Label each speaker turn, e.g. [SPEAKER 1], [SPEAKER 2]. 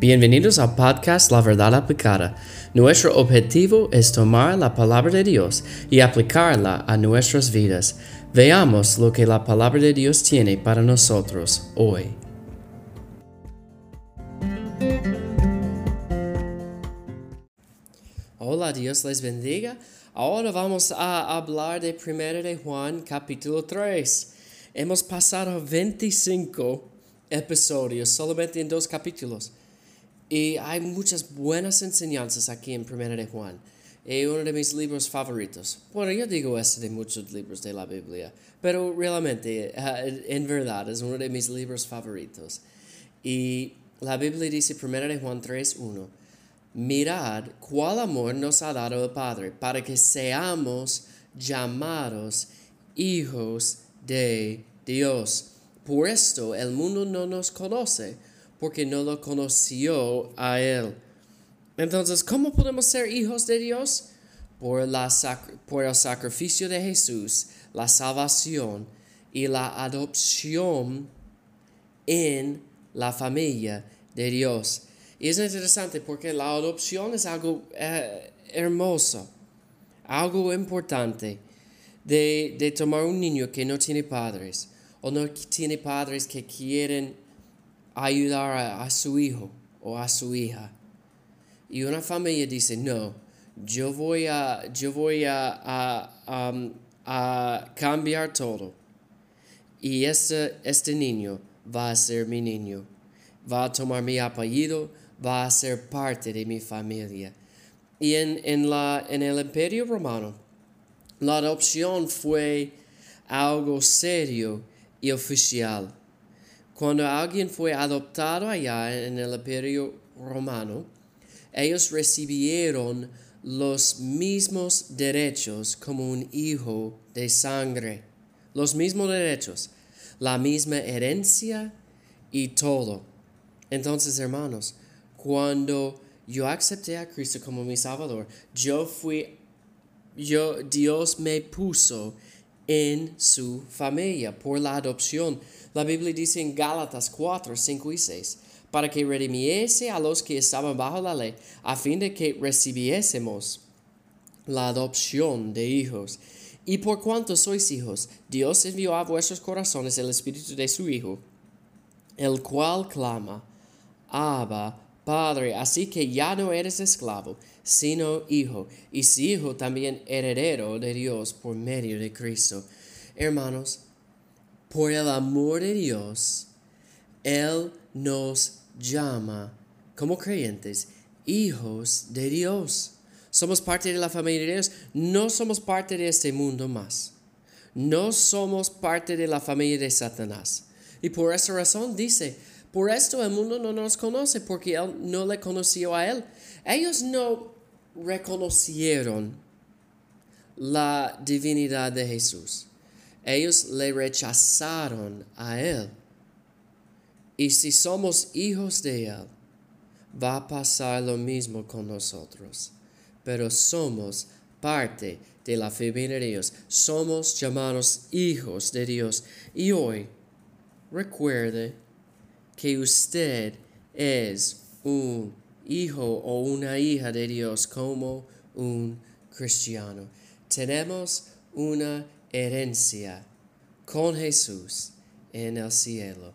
[SPEAKER 1] Bienvenidos al podcast La Verdad Aplicada. Nuestro objetivo es tomar la palabra de Dios y aplicarla a nuestras vidas. Veamos lo que la palabra de Dios tiene para nosotros hoy. Hola, Dios les bendiga. Ahora vamos a hablar de 1 de Juan capítulo 3. Hemos pasado 25 episodios solamente en dos capítulos. Y hay muchas buenas enseñanzas aquí en Primera de Juan. Es uno de mis libros favoritos. Bueno, yo digo eso de muchos libros de la Biblia, pero realmente, eh, en verdad, es uno de mis libros favoritos. Y la Biblia dice, Primera de Juan 3.1, mirad cuál amor nos ha dado el Padre para que seamos llamados hijos de Dios. Por esto el mundo no nos conoce porque no lo conoció a Él. Entonces, ¿cómo podemos ser hijos de Dios? Por, la por el sacrificio de Jesús, la salvación y la adopción en la familia de Dios. Y es interesante porque la adopción es algo eh, hermoso, algo importante de, de tomar un niño que no tiene padres o no tiene padres que quieren ayudar a, su hijo o a su hija. Y una familia dice, no, yo voy a, yo voy a, um, a, cambiar todo. Y este, este niño va a ser mi niño. Va a tomar mi apellido, va a ser parte de mi familia. Y en, en, la, en el imperio romano, la adopción fue algo serio y oficial. Cuando alguien fue adoptado allá en el imperio romano, ellos recibieron los mismos derechos como un hijo de sangre. Los mismos derechos, la misma herencia y todo. Entonces, hermanos, cuando yo acepté a Cristo como mi Salvador, yo fui, yo, Dios me puso en su familia por la adopción. La Biblia dice en Gálatas 4, 5 y 6, para que redimiese a los que estaban bajo la ley, a fin de que recibiésemos la adopción de hijos. Y por cuanto sois hijos, Dios envió a vuestros corazones el Espíritu de su Hijo, el cual clama, Abba, Padre, así que ya no eres esclavo, sino hijo, y si hijo también heredero de Dios por medio de Cristo. Hermanos, por el amor de Dios, Él nos llama como creyentes hijos de Dios. Somos parte de la familia de Dios, no somos parte de este mundo más. No somos parte de la familia de Satanás. Y por esa razón dice, por esto el mundo no nos conoce porque él no le conoció a él. Ellos no reconocieron la divinidad de Jesús. Ellos le rechazaron a Él. Y si somos hijos de Él, va a pasar lo mismo con nosotros. Pero somos parte de la familia de Dios. Somos llamados hijos de Dios. Y hoy, recuerde que usted es un hijo o una hija de Dios como un cristiano. Tenemos una herencia con Jesús en el cielo.